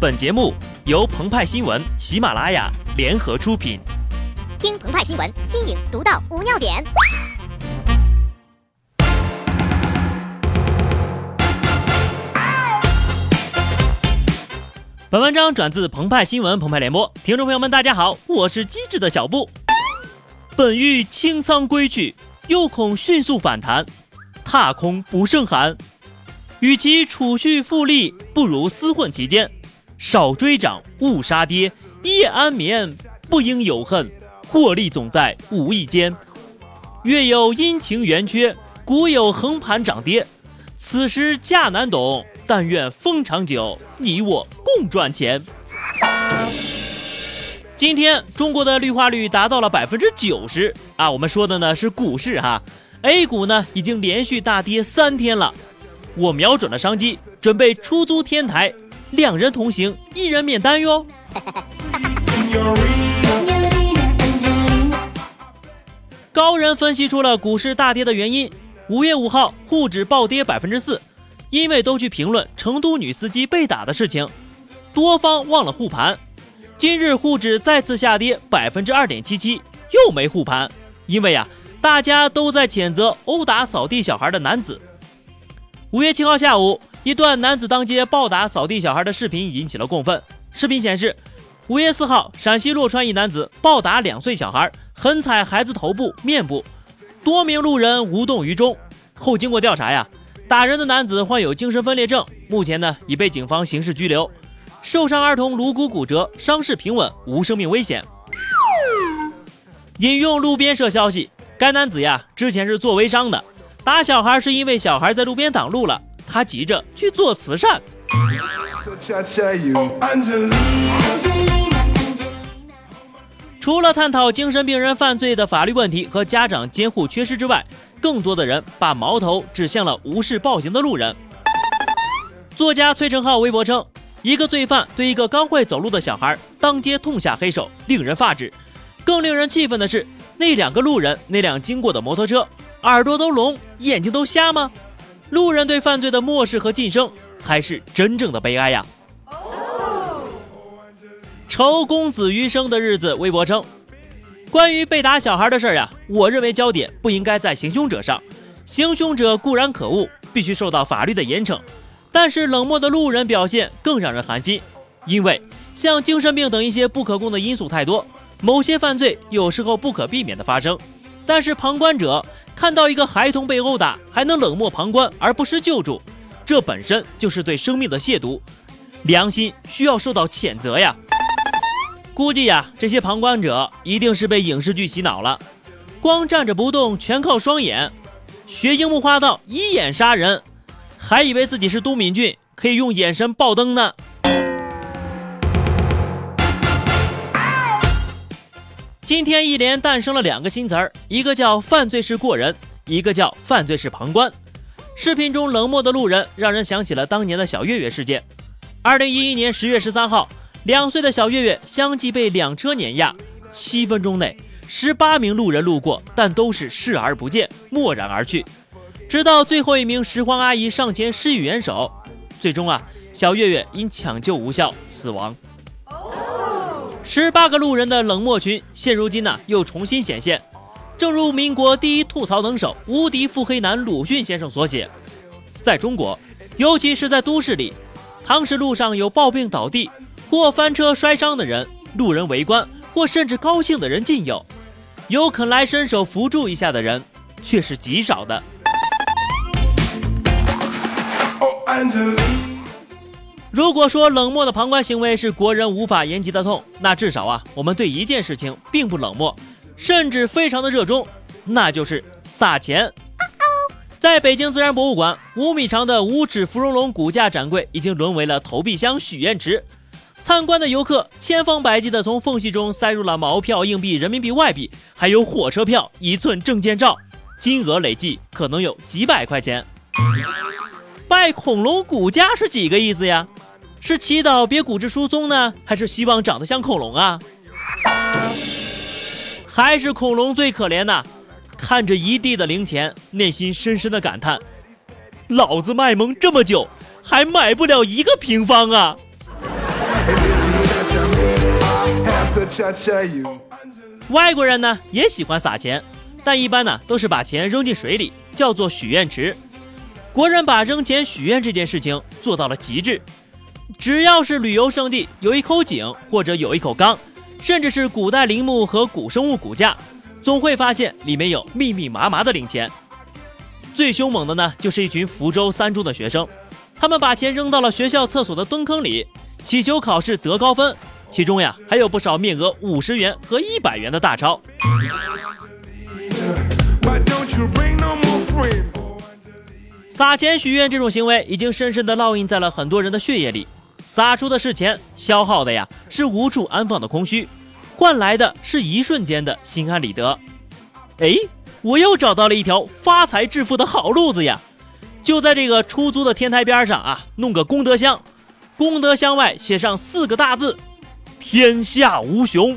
本节目由澎湃新闻、喜马拉雅联合出品。听澎湃新闻，新颖独到，无尿点。本文章转自澎湃新闻澎湃联播，听众朋友们，大家好，我是机智的小布。本欲清仓归去，又恐迅速反弹，踏空不胜寒。与其储蓄复利，不如厮混其间。少追涨，勿杀跌，夜安眠，不应有恨。获利总在无意间。月有阴晴圆缺，股有横盘涨跌。此时价难懂，但愿风长久，你我共赚钱。今天中国的绿化率达到了百分之九十啊！我们说的呢是股市哈，A 股呢已经连续大跌三天了。我瞄准了商机，准备出租天台。两人同行，一人免单哟。高人分析出了股市大跌的原因。五月五号，沪指暴跌百分之四，因为都去评论成都女司机被打的事情，多方忘了护盘。今日沪指再次下跌百分之二点七七，又没护盘，因为呀，大家都在谴责殴打扫地小孩的男子。五月七号下午。一段男子当街暴打扫地小孩的视频引起了公愤。视频显示，五月四号，陕西洛川一男子暴打两岁小孩，狠踩孩子头部、面部，多名路人无动于衷。后经过调查呀，打人的男子患有精神分裂症，目前呢已被警方刑事拘留。受伤儿童颅骨骨折，伤势平稳，无生命危险。引用路边社消息，该男子呀之前是做微商的，打小孩是因为小孩在路边挡路了。他急着去做慈善。除了探讨精神病人犯罪的法律问题和家长监护缺失之外，更多的人把矛头指向了无视暴行的路人。作家崔成浩微博称，一个罪犯对一个刚会走路的小孩当街痛下黑手，令人发指。更令人气愤的是，那两个路人，那辆经过的摩托车，耳朵都聋，眼睛都瞎吗？路人对犯罪的漠视和晋升，才是真正的悲哀呀！愁公子余生的日子，微博称，关于被打小孩的事儿呀，我认为焦点不应该在行凶者上，行凶者固然可恶，必须受到法律的严惩，但是冷漠的路人表现更让人寒心，因为像精神病等一些不可控的因素太多，某些犯罪有时候不可避免的发生，但是旁观者。看到一个孩童被殴打，还能冷漠旁观而不施救助，这本身就是对生命的亵渎，良心需要受到谴责呀！估计呀，这些旁观者一定是被影视剧洗脑了，光站着不动，全靠双眼，学樱木花道以眼杀人，还以为自己是都敏俊，可以用眼神爆灯呢。今天一连诞生了两个新词儿，一个叫犯罪是过人，一个叫犯罪是旁观。视频中冷漠的路人让人想起了当年的小月月事件。二零一一年十月十三号，两岁的小月月相继被两车碾压，七分钟内十八名路人路过，但都是视而不见，默然而去。直到最后一名拾荒阿姨上前施以援手，最终啊，小月月因抢救无效死亡。十八个路人的冷漠群，现如今呢又重新显现。正如民国第一吐槽能手、无敌腹黑男鲁迅先生所写，在中国，尤其是在都市里，倘使路上有暴病倒地或翻车摔伤的人，路人围观或甚至高兴的人尽有，有肯来伸手扶助一下的人却是极少的。如果说冷漠的旁观行为是国人无法言及的痛，那至少啊，我们对一件事情并不冷漠，甚至非常的热衷，那就是撒钱。在北京自然博物馆，五米长的五指芙蓉龙骨架展柜已经沦为了投币箱、许愿池。参观的游客千方百计地从缝隙中塞入了毛票、硬币、人民币、外币，还有火车票、一寸证件照，金额累计可能有几百块钱。拜恐龙骨架是几个意思呀？是祈祷别骨质疏松呢，还是希望长得像恐龙啊？还是恐龙最可怜呐？看着一地的零钱，内心深深的感叹：老子卖萌这么久，还买不了一个平方啊！外国人呢也喜欢撒钱，但一般呢都是把钱扔进水里，叫做许愿池。国人把扔钱许愿这件事情做到了极致，只要是旅游胜地，有一口井或者有一口缸，甚至是古代陵墓和古生物骨架，总会发现里面有密密麻麻的零钱。最凶猛的呢，就是一群福州三中的学生，他们把钱扔到了学校厕所的蹲坑里，祈求考试得高分。其中呀，还有不少面额五十元和一百元的大钞。撒钱许愿这种行为已经深深的烙印在了很多人的血液里。撒出的是钱，消耗的呀是无处安放的空虚，换来的是一瞬间的心安理得。哎，我又找到了一条发财致富的好路子呀！就在这个出租的天台边上啊，弄个功德箱，功德箱外写上四个大字。天下无雄。